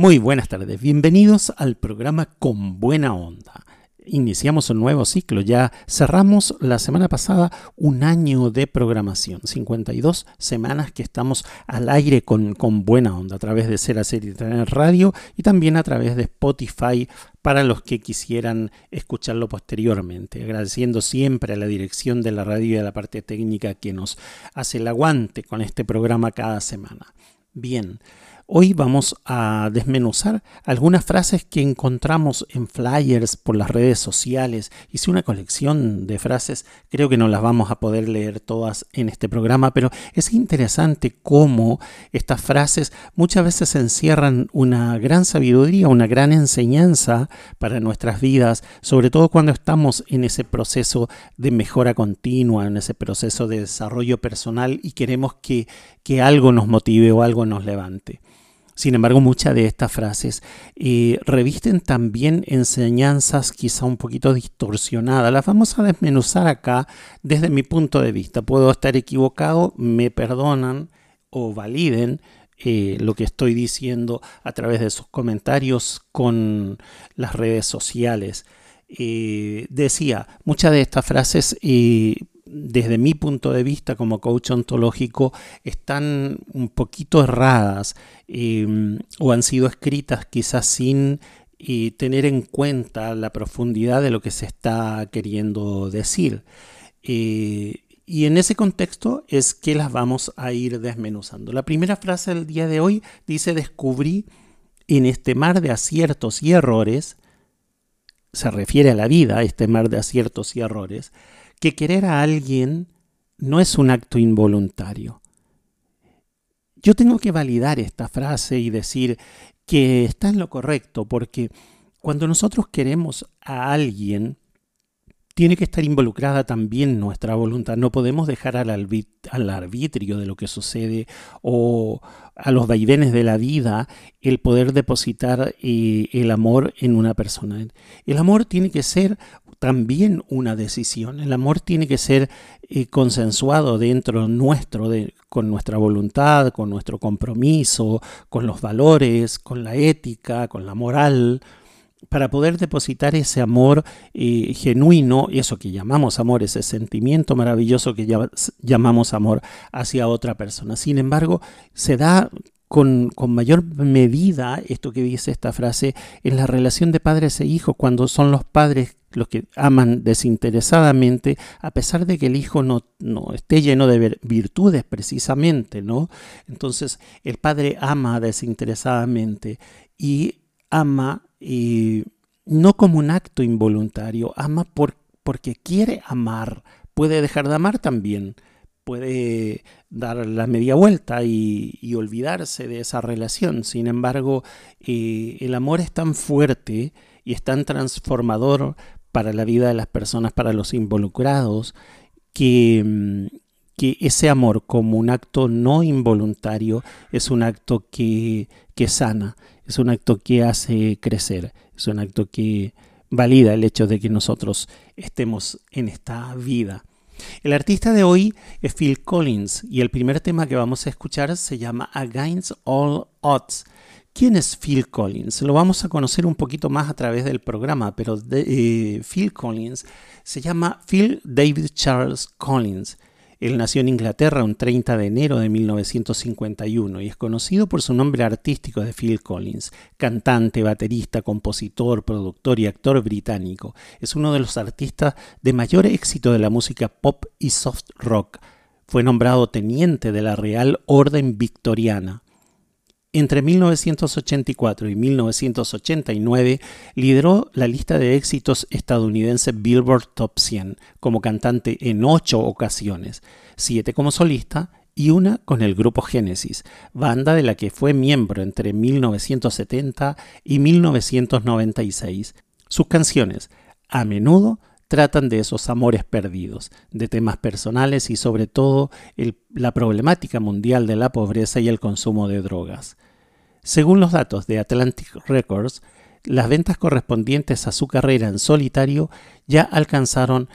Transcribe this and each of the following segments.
Muy buenas tardes, bienvenidos al programa Con Buena Onda. Iniciamos un nuevo ciclo, ya cerramos la semana pasada un año de programación, 52 semanas que estamos al aire con, con Buena Onda a través de Ser Hacer y Tener Radio y también a través de Spotify para los que quisieran escucharlo posteriormente, agradeciendo siempre a la dirección de la radio y a la parte técnica que nos hace el aguante con este programa cada semana. Bien, Hoy vamos a desmenuzar algunas frases que encontramos en flyers por las redes sociales. Hice una colección de frases, creo que no las vamos a poder leer todas en este programa, pero es interesante cómo estas frases muchas veces encierran una gran sabiduría, una gran enseñanza para nuestras vidas, sobre todo cuando estamos en ese proceso de mejora continua, en ese proceso de desarrollo personal y queremos que, que algo nos motive o algo nos levante. Sin embargo, muchas de estas frases eh, revisten también enseñanzas quizá un poquito distorsionadas. Las vamos a desmenuzar acá desde mi punto de vista. Puedo estar equivocado, me perdonan o validen eh, lo que estoy diciendo a través de sus comentarios con las redes sociales. Eh, decía, muchas de estas frases desde mi punto de vista como coach ontológico, están un poquito erradas em, o han sido escritas quizás sin eh, tener en cuenta la profundidad de lo que se está queriendo decir. Eh, y en ese contexto es que las vamos a ir desmenuzando. La primera frase del día de hoy dice, descubrí en este mar de aciertos y errores, se refiere a la vida, este mar de aciertos y errores, que querer a alguien no es un acto involuntario. Yo tengo que validar esta frase y decir que está en lo correcto, porque cuando nosotros queremos a alguien, tiene que estar involucrada también nuestra voluntad. No podemos dejar al, arbitrio de lo que sucede o a los vaivenes de la vida el poder depositar eh, el amor en una persona. El amor tiene que ser también una decisión. El amor tiene que ser eh, consensuado dentro nuestro, de, con nuestra voluntad, con nuestro compromiso, con los valores, con la ética, con la moral, para poder depositar ese amor eh, genuino, eso que llamamos amor, ese sentimiento maravilloso que llamamos amor hacia otra persona. Sin embargo, se da con, mayor medida esto que dice esta frase en la relación de padres e hijos, cuando son los padres los que aman desinteresadamente, a pesar de que el hijo no, no, esté lleno de virtudes precisamente, ¿no? Entonces el padre ama desinteresadamente y ama y no como un acto involuntario, ama por, porque quiere amar, puede dejar de amar también, puede dar la media vuelta y, olvidarse de esa relación. Sin embargo, eh, el amor es tan fuerte y es tan transformador para la vida de las personas, para los involucrados, que, mm, que ese amor como un acto no involuntario es un acto que, que sana, es un acto que hace crecer, es un acto que valida el hecho de que nosotros estemos en esta vida. El artista de hoy es Phil Collins y el primer tema que vamos a escuchar se llama Against All Odds. ¿Quién es Phil Collins? Lo vamos a conocer un poquito más a través del programa, pero eh, Phil Collins se llama Phil David Charles Collins. Él nació en Inglaterra un 30 de enero de 1951 y es conocido por su nombre artístico de Phil Collins, cantante, baterista, compositor, productor y actor británico. Es uno de los artistas de mayor éxito de la música pop y soft rock. Fue nombrado teniente de la Real Orden Victoriana. Entre 1984 y 1989 lideró la lista de éxitos estadounidense Billboard Top 100 como cantante en ocho ocasiones, siete como solista y una con el grupo Genesis, banda de la que fue miembro entre 1970 y 1996. Sus canciones, a menudo, tratan de esos amores perdidos, de temas personales y sobre todo la problemática mundial de la pobreza y el consumo de drogas. Según los datos de Atlantic Records, las ventas correspondientes a su carrera en solitario ya alcanzaron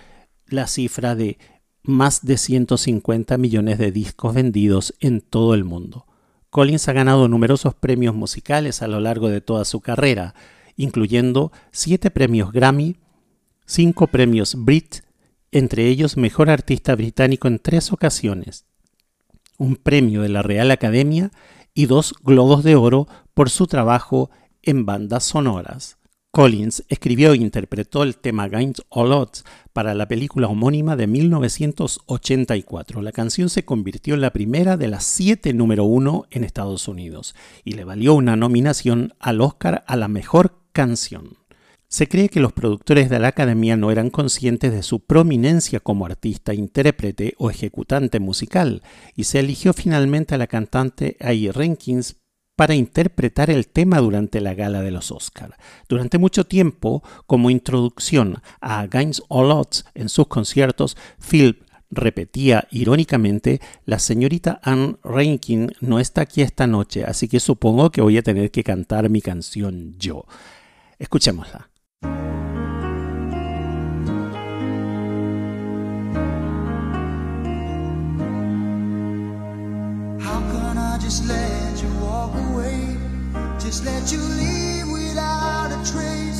la cifra de más de 150 millones de discos vendidos en todo el mundo. Collins ha ganado numerosos premios musicales a lo largo de toda su carrera, incluyendo siete premios Grammy, cinco premios Brit, entre ellos Mejor Artista Británico en tres ocasiones, un premio de la Real Academia y dos Globos de Oro por su trabajo en bandas sonoras. Collins escribió e interpretó el tema Gains All Odds para la película homónima de 1984. La canción se convirtió en la primera de las siete número uno en Estados Unidos y le valió una nominación al Oscar a la mejor canción. Se cree que los productores de la academia no eran conscientes de su prominencia como artista, intérprete o ejecutante musical, y se eligió finalmente a la cantante Ai Rankins para interpretar el tema durante la gala de los Oscar. Durante mucho tiempo, como introducción a Against All Odds en sus conciertos, Phil repetía irónicamente, la señorita Anne Rankin no está aquí esta noche, así que supongo que voy a tener que cantar mi canción yo. Escuchémosla. Just let you walk away. Just let you leave without a trace.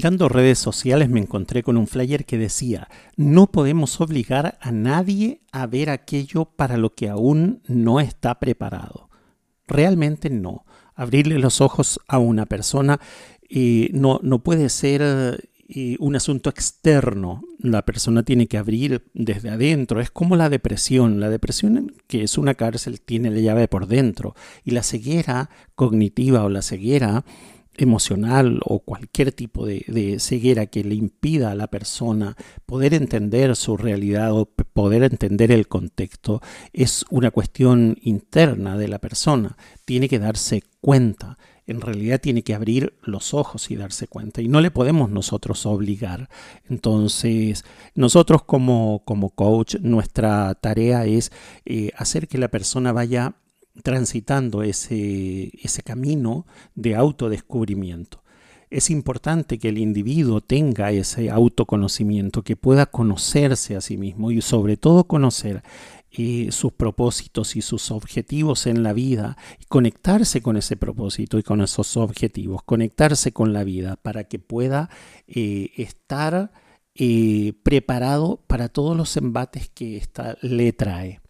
Mirando redes sociales me encontré con un flyer que decía, no podemos obligar a nadie a ver aquello para lo que aún no está preparado. Realmente no. Abrirle los ojos a una persona eh, no, no puede ser eh, un asunto externo. La persona tiene que abrir desde adentro. Es como la depresión. La depresión, que es una cárcel, tiene la llave por dentro. Y la ceguera cognitiva o la ceguera emocional o cualquier tipo de, ceguera que le impida a la persona poder entender su realidad o poder entender el contexto es una cuestión interna de la persona. Tiene que darse cuenta en realidad tiene que abrir los ojos y darse cuenta. Y no le podemos nosotros obligar. Entonces, nosotros como, como coach, nuestra tarea es eh, hacer que la persona vaya transitando ese, ese camino de autodescubrimiento. Es importante que el individuo tenga ese autoconocimiento, que pueda conocerse a sí mismo y sobre todo conocer eh, sus propósitos y sus objetivos en la vida, y conectarse con ese propósito y con esos objetivos, conectarse con la vida para que pueda eh, estar eh, preparado para todos los embates que esta le trae.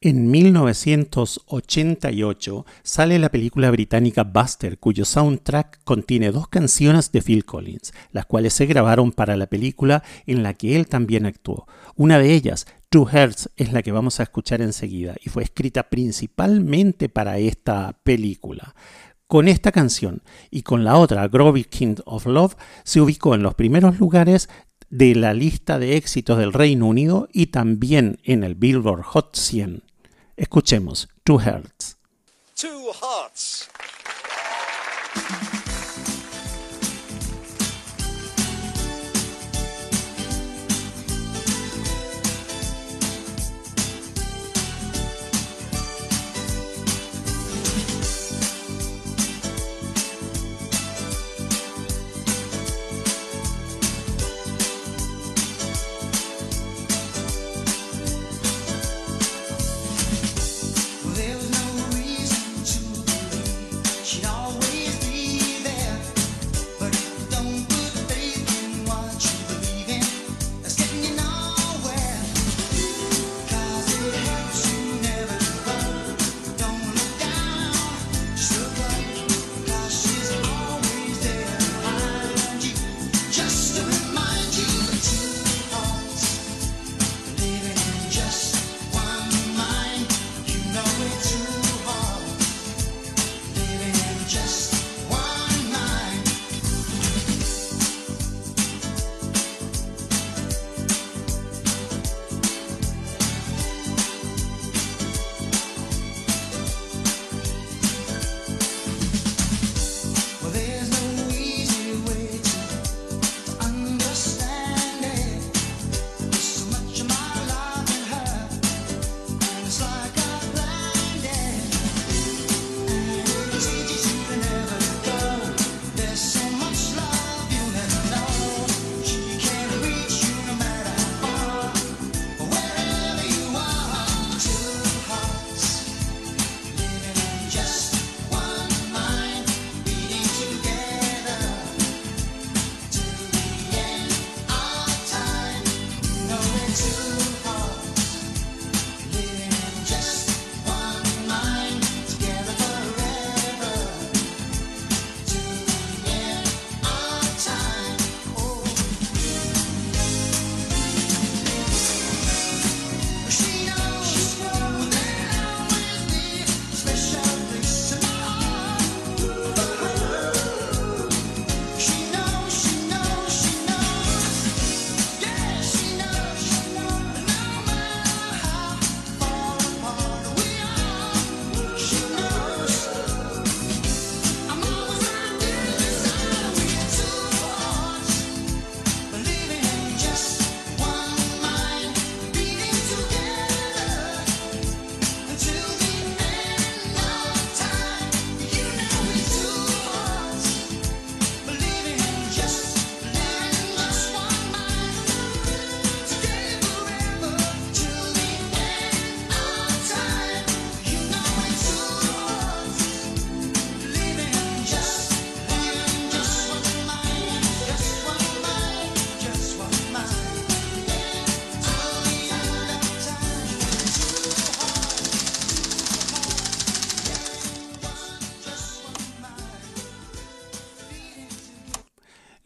En 1988 sale la película británica Buster, cuyo soundtrack contiene dos canciones de Phil Collins, las cuales se grabaron para la película en la que él también actuó. Una de ellas, True Hearts, es la que vamos a escuchar enseguida y fue escrita principalmente para esta película. Con esta canción y con la otra, Groovy King of Love, se ubicó en los primeros lugares de la lista de éxitos del Reino Unido y también en el Billboard Hot 100. Escuchemos Two Hearts. Two Hearts.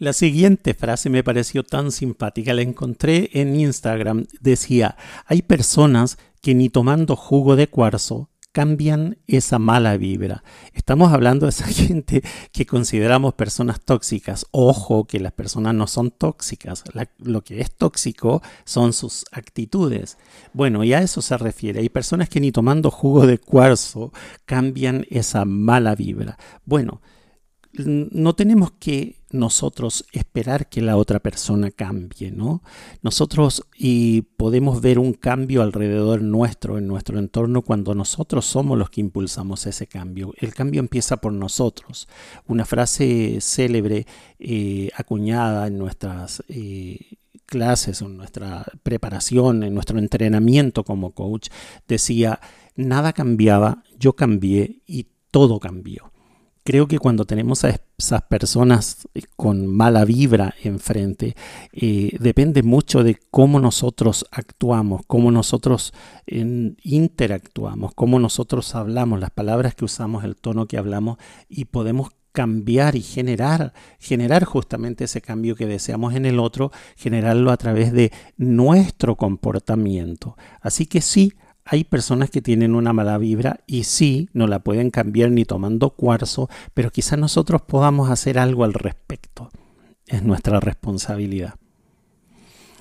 La siguiente frase me pareció tan simpática, la encontré en Instagram. Decía, hay personas que ni tomando jugo de cuarzo cambian esa mala vibra. Estamos hablando de esa gente que consideramos personas tóxicas. Ojo que las personas no son tóxicas. Lo que es tóxico son sus actitudes. Bueno, y a eso se refiere. Hay personas que ni tomando jugo de cuarzo cambian esa mala vibra. Bueno, no tenemos que nosotros esperar que la otra persona cambie, ¿no? Nosotros y podemos ver un cambio alrededor nuestro, en nuestro entorno, cuando nosotros somos los que impulsamos ese cambio. El cambio empieza por nosotros. Una frase célebre eh, acuñada en nuestras eh, clases, en nuestra preparación, en nuestro entrenamiento como coach, decía, nada cambiaba, yo cambié y todo cambió. Creo que cuando tenemos a esas personas eh, con mala vibra enfrente, eh, depende mucho de cómo nosotros actuamos, cómo nosotros interactuamos, cómo nosotros hablamos, las palabras que usamos, el tono que hablamos y podemos cambiar y generar, generar justamente ese cambio que deseamos en el otro, generarlo a través de nuestro comportamiento. Así que sí, hay personas que tienen una mala vibra y sí, no la pueden cambiar ni tomando cuarzo, pero quizás nosotros podamos hacer algo al respecto. Es nuestra responsabilidad.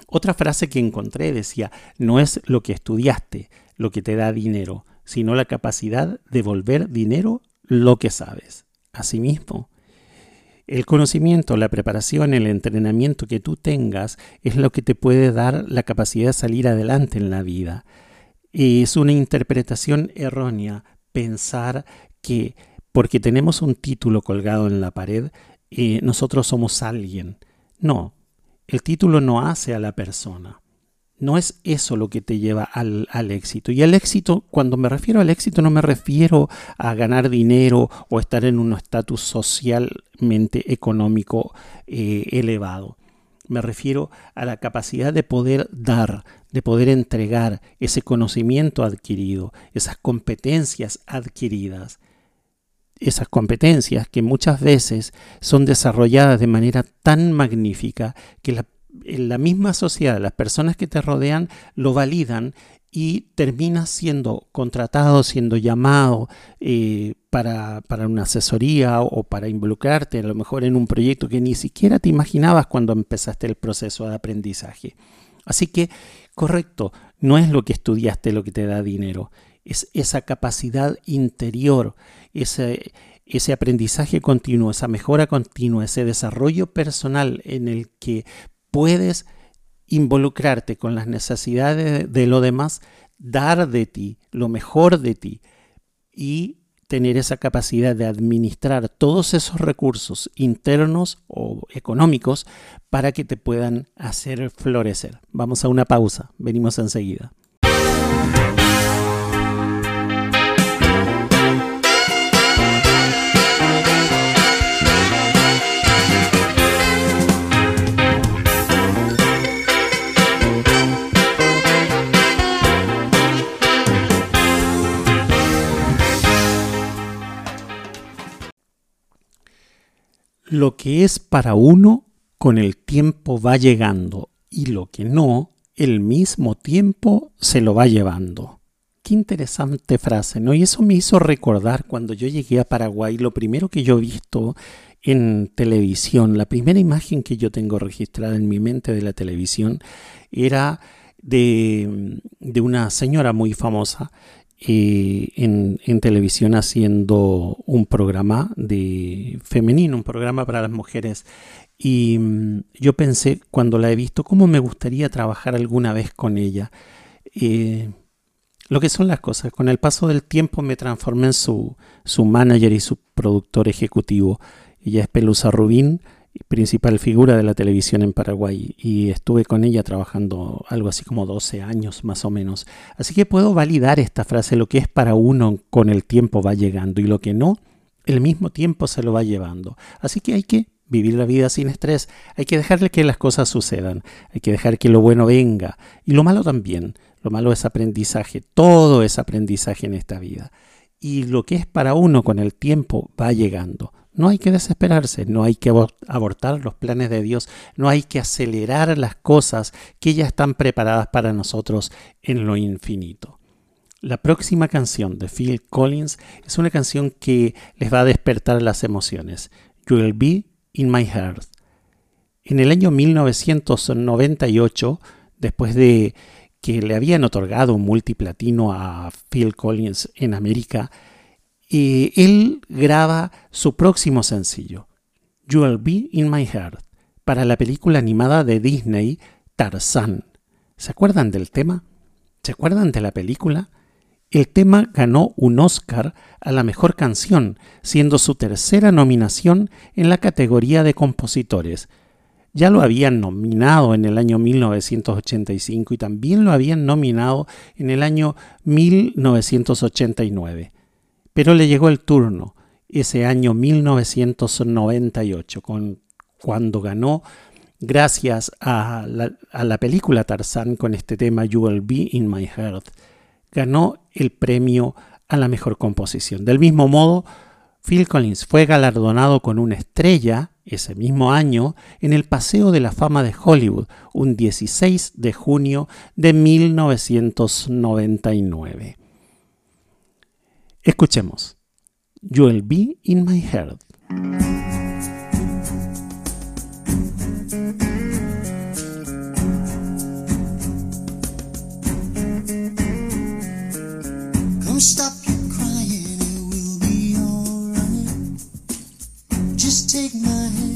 Otra frase que encontré decía, no es lo que estudiaste lo que te da dinero, sino la capacidad de volver dinero lo que sabes. Asimismo, el conocimiento, la preparación, el entrenamiento que tú tengas es lo que te puede dar la capacidad de salir adelante en la vida. Es una interpretación errónea pensar que porque tenemos un título colgado en la pared, eh, nosotros somos alguien. No, el título no hace a la persona. No es eso lo que te lleva al, al éxito. Y el éxito, cuando me refiero al éxito, no me refiero a ganar dinero o estar en un estatus socialmente económico eh, elevado. Me refiero a la capacidad de poder dar, de poder entregar ese conocimiento adquirido, esas competencias adquiridas. Esas competencias que muchas veces son desarrolladas de manera tan magnífica que la, en la misma sociedad, las personas que te rodean lo validan y terminas siendo contratado, siendo llamado eh, para, para, una asesoría o para involucrarte a lo mejor en un proyecto que ni siquiera te imaginabas cuando empezaste el proceso de aprendizaje. Así que, correcto, no es lo que estudiaste lo que te da dinero, es esa capacidad interior, ese, ese aprendizaje continuo, esa mejora continua, ese desarrollo personal en el que puedes involucrarte con las necesidades de lo demás, dar de ti lo mejor de ti y tener esa capacidad de administrar todos esos recursos internos o económicos para que te puedan hacer florecer. Vamos a una pausa, venimos enseguida. Lo que es para uno con el tiempo va llegando y lo que no, el mismo tiempo se lo va llevando. Qué interesante frase, ¿no? Y eso me hizo recordar cuando yo llegué a Paraguay, lo primero que yo he visto en televisión, la primera imagen que yo tengo registrada en mi mente de la televisión era de, de una señora muy famosa en, en, televisión haciendo un programa de femenino, un programa para las mujeres. Y mm, yo pensé, cuando la he visto, cómo me gustaría trabajar alguna vez con ella. Eh, lo que son las cosas, con el paso del tiempo me transformé en su, su manager y su productor ejecutivo. Ella es Pelusa Rubín, principal figura de la televisión en Paraguay y estuve con ella trabajando algo así como 12 años más o menos. Así que puedo validar esta frase, lo que es para uno con el tiempo va llegando y lo que no, el mismo tiempo se lo va llevando. Así que hay que vivir la vida sin estrés, hay que dejarle que las cosas sucedan, hay que dejar que lo bueno venga y lo malo también. Lo malo es aprendizaje, todo es aprendizaje en esta vida. y lo que es para uno con el tiempo va llegando. No hay que desesperarse, no hay que abor- abortar los planes de Dios, no hay que acelerar las cosas que ya están preparadas para nosotros en lo infinito. La próxima canción de Phil Collins es una canción que les va a despertar las emociones. You Will Be in My Heart. En el año 1998, después de que le habían otorgado un multiplatino a Phil Collins en América, él graba su próximo sencillo, You Will Be in My Heart, para la película animada de Disney Tarzán. ¿Se acuerdan del tema? ¿Se acuerdan de la película? El tema ganó un Oscar a la mejor canción, siendo su tercera nominación en la categoría de compositores. Ya lo habían nominado en el año 1985 y también lo habían nominado en el año 1989. Pero le llegó el turno ese año 1998, con, cuando ganó, gracias a la, película Tarzán con este tema You Will Be in My Heart, ganó el premio a la mejor composición. Del mismo modo, Phil Collins fue galardonado con una estrella ese mismo año en el Paseo de la Fama de Hollywood, un 16 de junio de 1999. Escuchemos. You'll be in my heart. Come stop your crying, it will be alright. Just take my hand,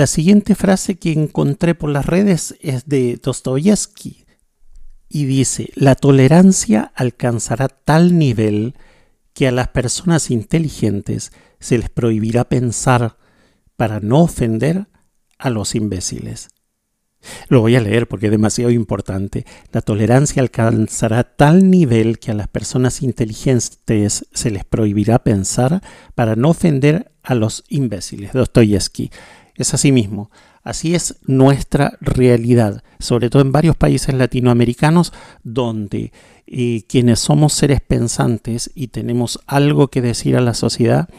La siguiente frase que encontré por las redes es de Dostoyevsky y dice, la tolerancia alcanzará tal nivel que a las personas inteligentes se les prohibirá pensar para no ofender a los imbéciles. Lo voy a leer porque es demasiado importante. La tolerancia alcanzará tal nivel que a las personas inteligentes se les prohibirá pensar para no ofender a los imbéciles. Dostoyevsky. Es así mismo. Así es nuestra realidad, sobre todo en varios países latinoamericanos donde eh, quienes somos seres pensantes y tenemos algo que decir a la sociedad,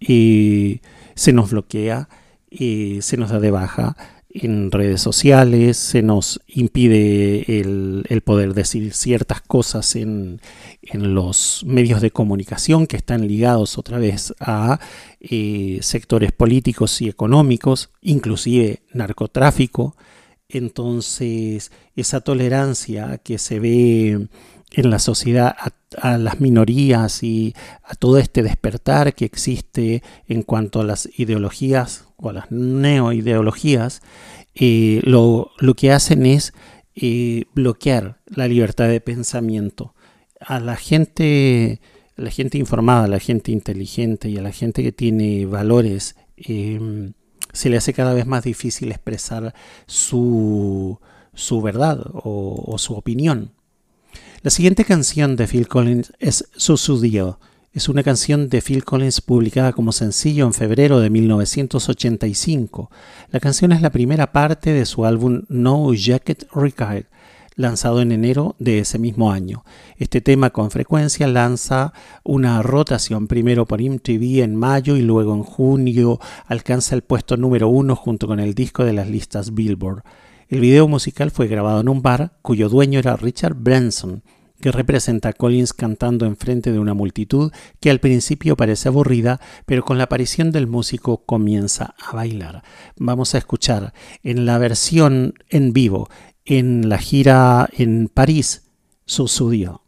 eh, se nos bloquea, eh, se nos da de baja en redes sociales, se nos impide el, el poder decir ciertas cosas en, en, los medios de comunicación que están ligados otra vez a eh, sectores políticos y económicos, inclusive narcotráfico. Entonces, esa tolerancia que se ve en la sociedad a, las minorías y a todo este despertar que existe en cuanto a las ideologías o a las neoideologías, eh, lo, lo, que hacen es eh, bloquear la libertad de pensamiento. A la gente, la gente informada, a la gente inteligente y a la gente que tiene valores, eh, se le hace cada vez más difícil expresar su, su verdad o, o su opinión. La siguiente canción de Phil Collins es Susudio. Es una canción de Phil Collins publicada como sencillo en febrero de 1985. La canción es la primera parte de su álbum No Jacket Required, lanzado en enero de ese mismo año. Este tema con frecuencia lanza una rotación primero por MTV en mayo y luego en junio alcanza el puesto número uno junto con el disco de las listas Billboard. El video musical fue grabado en un bar cuyo dueño era Richard Branson, que representa a Collins cantando enfrente de una multitud que al principio parece aburrida, pero con la aparición del músico comienza a bailar. Vamos a escuchar en la versión en vivo, en la gira en París, sucedió.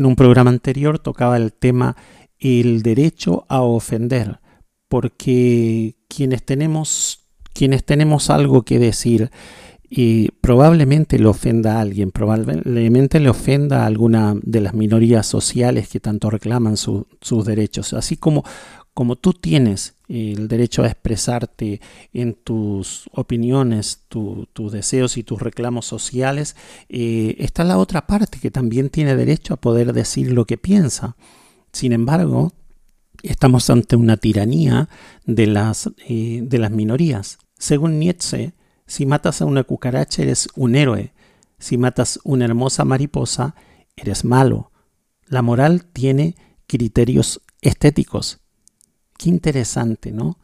En un programa anterior tocaba el tema el derecho a ofender, porque quienes tenemos, quienes tenemos algo que decir, y probablemente le ofenda a alguien, probablemente le ofenda a alguna de las minorías sociales que tanto reclaman su- sus derechos, así como, como tú tienes el derecho a expresarte en tus opiniones, tu- tus deseos y tus reclamos sociales, eh, está la otra parte que también tiene derecho a poder decir lo que piensa. Sin embargo, estamos ante una tiranía de las, eh, de las minorías. Según Nietzsche, si matas a una cucaracha eres un héroe, si matas una hermosa mariposa eres malo. La moral tiene criterios estéticos. Qué interesante, ¿no?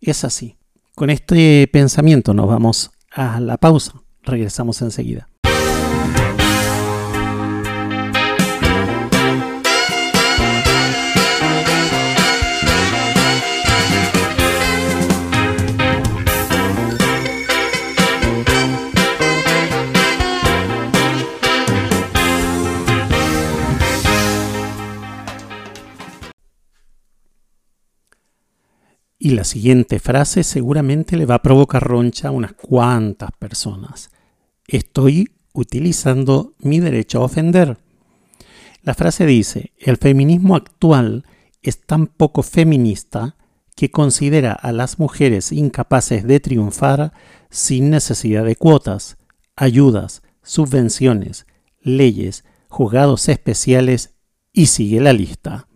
Es así. Con este pensamiento nos vamos a la pausa. Regresamos enseguida. Y la siguiente frase seguramente le va a provocar roncha a unas cuantas personas. Estoy utilizando mi derecho a ofender. La frase dice, el feminismo actual es tan poco feminista que considera a las mujeres incapaces de triunfar sin necesidad de cuotas, ayudas, subvenciones, leyes, juzgados especiales y sigue la lista.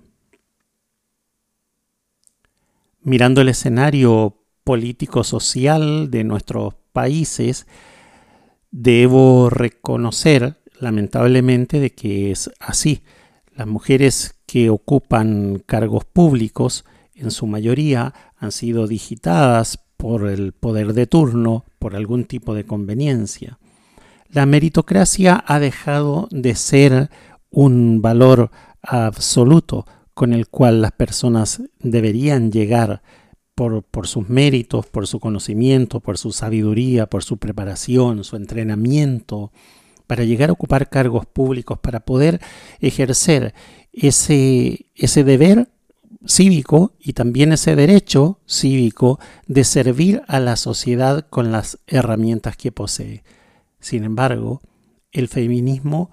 Mirando el escenario político-social de nuestros países, debo reconocer, lamentablemente, de que es así. Las mujeres que ocupan cargos públicos, en su mayoría, han sido digitadas por el poder de turno, por algún tipo de conveniencia. La meritocracia ha dejado de ser un valor absoluto con el cual las personas deberían llegar por, por, sus méritos, por su conocimiento, por su sabiduría, por su preparación, su entrenamiento, para llegar a ocupar cargos públicos, para poder ejercer ese, ese deber cívico y también ese derecho cívico de servir a la sociedad con las herramientas que posee. Sin embargo, el feminismo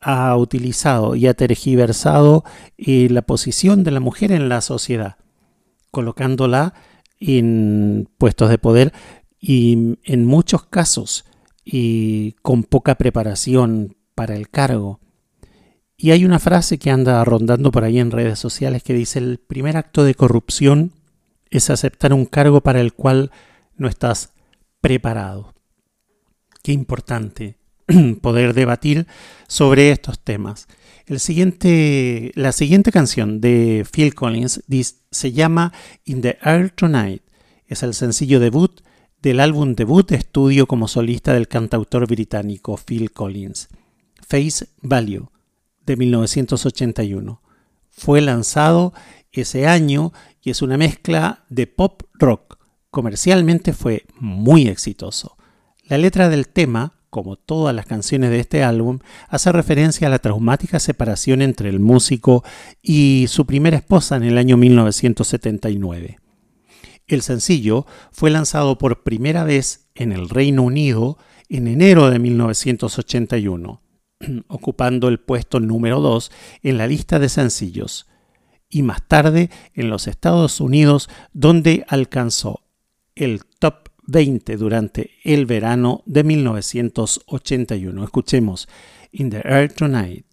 ha utilizado y ha tergiversado eh, la posición de la mujer en la sociedad, colocándola en puestos de poder y en muchos casos y con poca preparación para el cargo. Y hay una frase que anda rondando por ahí en redes sociales que dice el primer acto de corrupción es aceptar un cargo para el cual no estás preparado. Qué importante poder debatir sobre estos temas. El siguiente, la siguiente canción de Phil Collins se llama In the Air Tonight. Es el sencillo debut del álbum debut de estudio como solista del cantautor británico Phil Collins, Face Value, de 1981. Fue lanzado ese año y es una mezcla de pop rock. Comercialmente fue muy exitoso. La letra del tema como todas las canciones de este álbum, hace referencia a la traumática separación entre el músico y su primera esposa en el año 1979. El sencillo fue lanzado por primera vez en el Reino Unido en enero de 1981, ocupando el puesto número 2 en la lista de sencillos, y más tarde en los Estados Unidos, donde alcanzó el top 20 durante el verano de 1981. Escuchemos In the Air Tonight.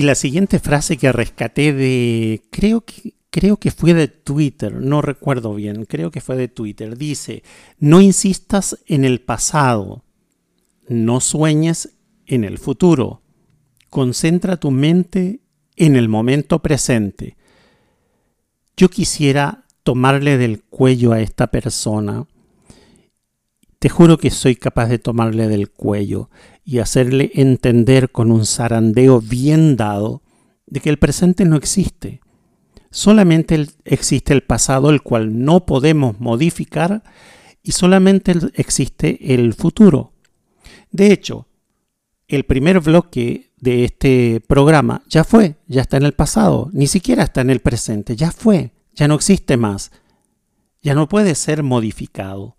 Y la siguiente frase que rescaté de, creo que, creo que fue de Twitter, no recuerdo bien, creo que fue de Twitter, dice, no insistas en el pasado, no sueñes en el futuro, concentra tu mente en el momento presente. Yo quisiera tomarle del cuello a esta persona. Te juro que soy capaz de tomarle del cuello y hacerle entender con un zarandeo bien dado de que el presente no existe. Solamente existe el pasado, el cual no podemos modificar, y solamente existe el futuro. De hecho, el primer bloque de este programa ya fue, ya está en el pasado, ni siquiera está en el presente, ya fue, ya no existe más, ya no puede ser modificado.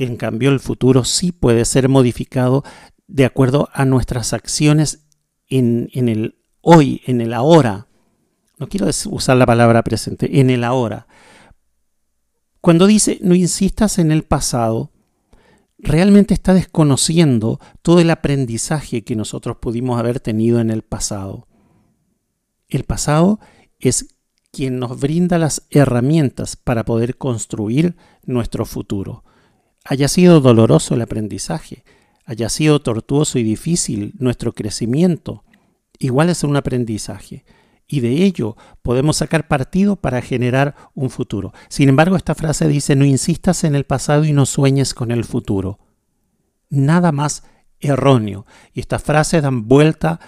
En cambio, el futuro sí puede ser modificado de acuerdo a nuestras acciones en, el hoy, en el ahora. No quiero usar la palabra presente, en el ahora. Cuando dice no insistas en el pasado, realmente está desconociendo todo el aprendizaje que nosotros pudimos haber tenido en el pasado. El pasado es quien nos brinda las herramientas para poder construir nuestro futuro. Haya sido doloroso el aprendizaje, haya sido tortuoso y difícil nuestro crecimiento, igual es un aprendizaje. Y de ello podemos sacar partido para generar un futuro. Sin embargo, esta frase dice, no insistas en el pasado y no sueñes con el futuro. Nada más erróneo. Y estas frases dan vuelta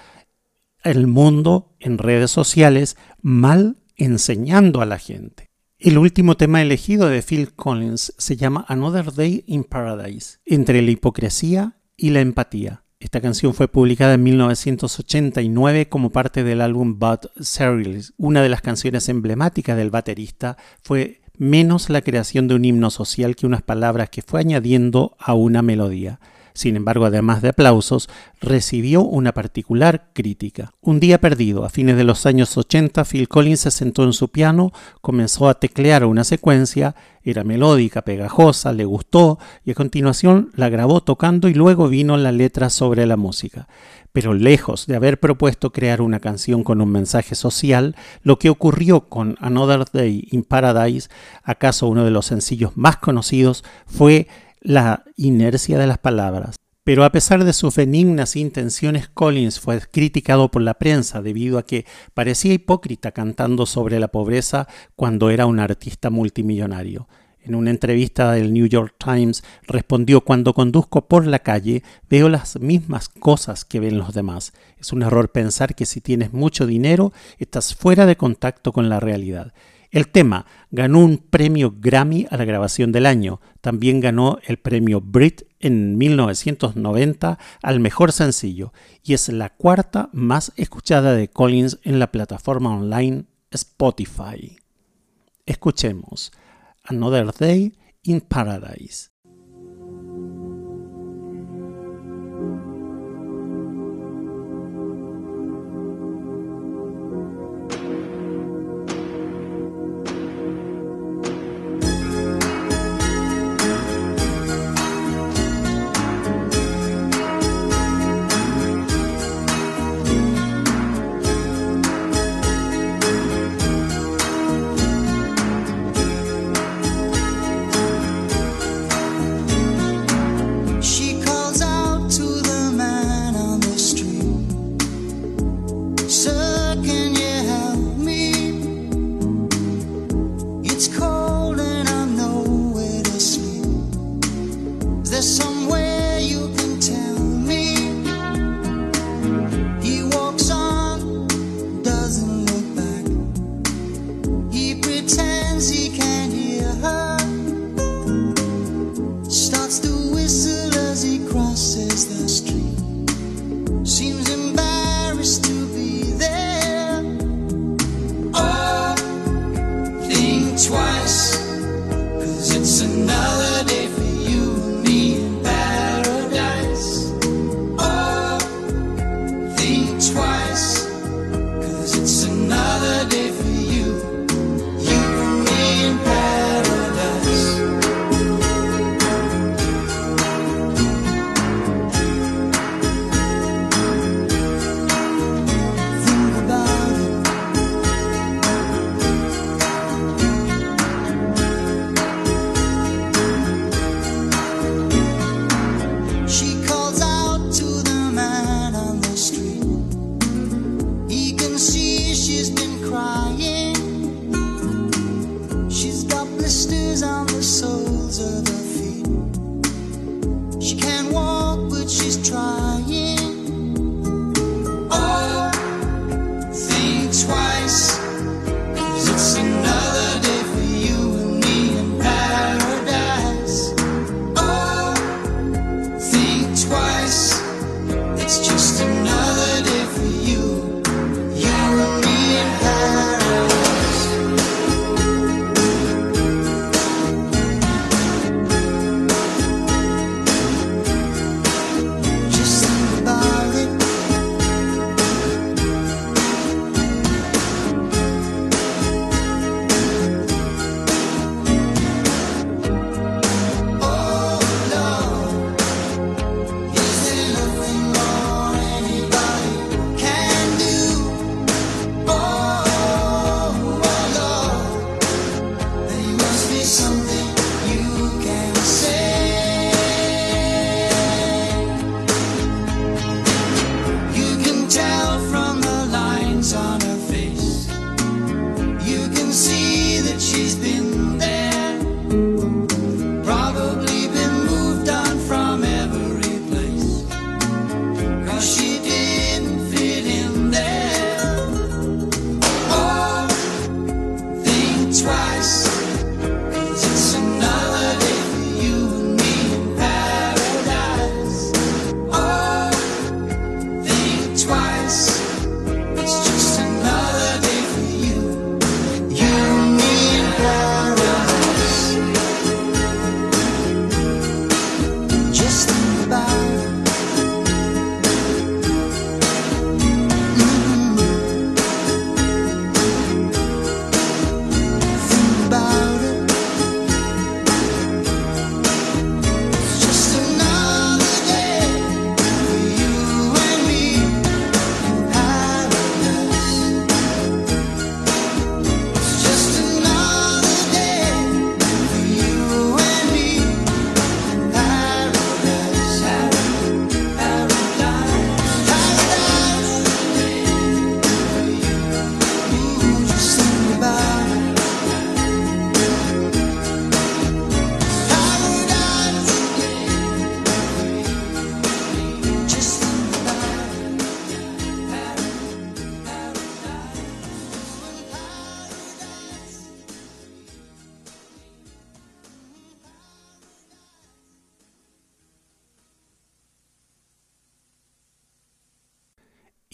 el mundo en redes sociales mal enseñando a la gente. El último tema elegido de Phil Collins se llama Another Day in Paradise, entre la hipocresía y la empatía. Esta canción fue publicada en 1989 como parte del álbum Bud Serials. Una de las canciones emblemáticas del baterista fue menos la creación de un himno social que unas palabras que fue añadiendo a una melodía. Sin embargo, además de aplausos, recibió una particular crítica. Un día perdido, a fines de los años 80, Phil Collins se sentó en su piano, comenzó a teclear una secuencia, era melódica, pegajosa, le gustó y a continuación la grabó tocando y luego vino la letra sobre la música. Pero lejos de haber propuesto crear una canción con un mensaje social, lo que ocurrió con Another Day in Paradise, acaso uno de los sencillos más conocidos, fue la inercia de las palabras. Pero a pesar de sus benignas intenciones, Collins fue criticado por la prensa debido a que parecía hipócrita cantando sobre la pobreza cuando era un artista multimillonario. En una entrevista del New York Times respondió, cuando conduzco por la calle veo las mismas cosas que ven los demás. Es un error pensar que si tienes mucho dinero estás fuera de contacto con la realidad. El tema ganó un premio Grammy a la grabación del año. También ganó el premio Brit en 1990 al mejor sencillo y es la cuarta más escuchada de Collins en la plataforma online Spotify. Escuchemos Another Day in Paradise. It's another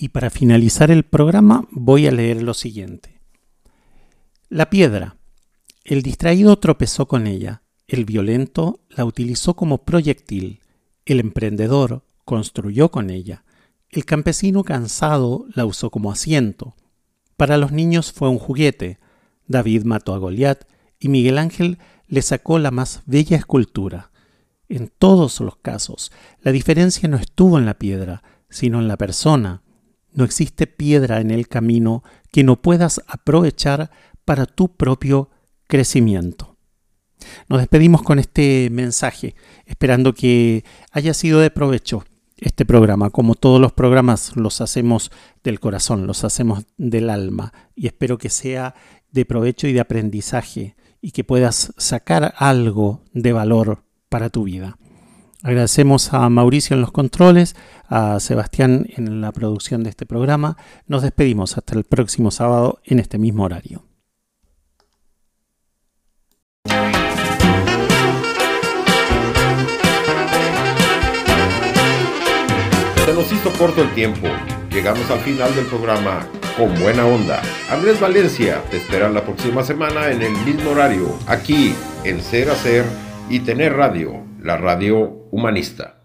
Y para finalizar el programa voy a leer lo siguiente. La piedra. El distraído tropezó con ella, el violento la utilizó como proyectil, el emprendedor construyó con ella, el campesino cansado la usó como asiento. Para los niños fue un juguete. David mató a Goliat y Miguel Ángel le sacó la más bella escultura. En todos los casos, la diferencia no estuvo en la piedra, sino en la persona. No existe piedra en el camino que no puedas aprovechar para tu propio crecimiento. Nos despedimos con este mensaje, esperando que haya sido de provecho este programa. Como todos los programas, los hacemos del corazón, los hacemos del alma y espero que sea de provecho y de aprendizaje y que puedas sacar algo de valor para tu vida. Agradecemos a Mauricio en los controles, a Sebastián en la producción de este programa. Nos despedimos hasta el próximo sábado en este mismo horario. Se nos hizo corto el tiempo. Llegamos al final del programa con buena onda. Andrés Valencia te espera la próxima semana en el mismo horario, aquí en Ser Hacer y Tener Radio, la radio humanista.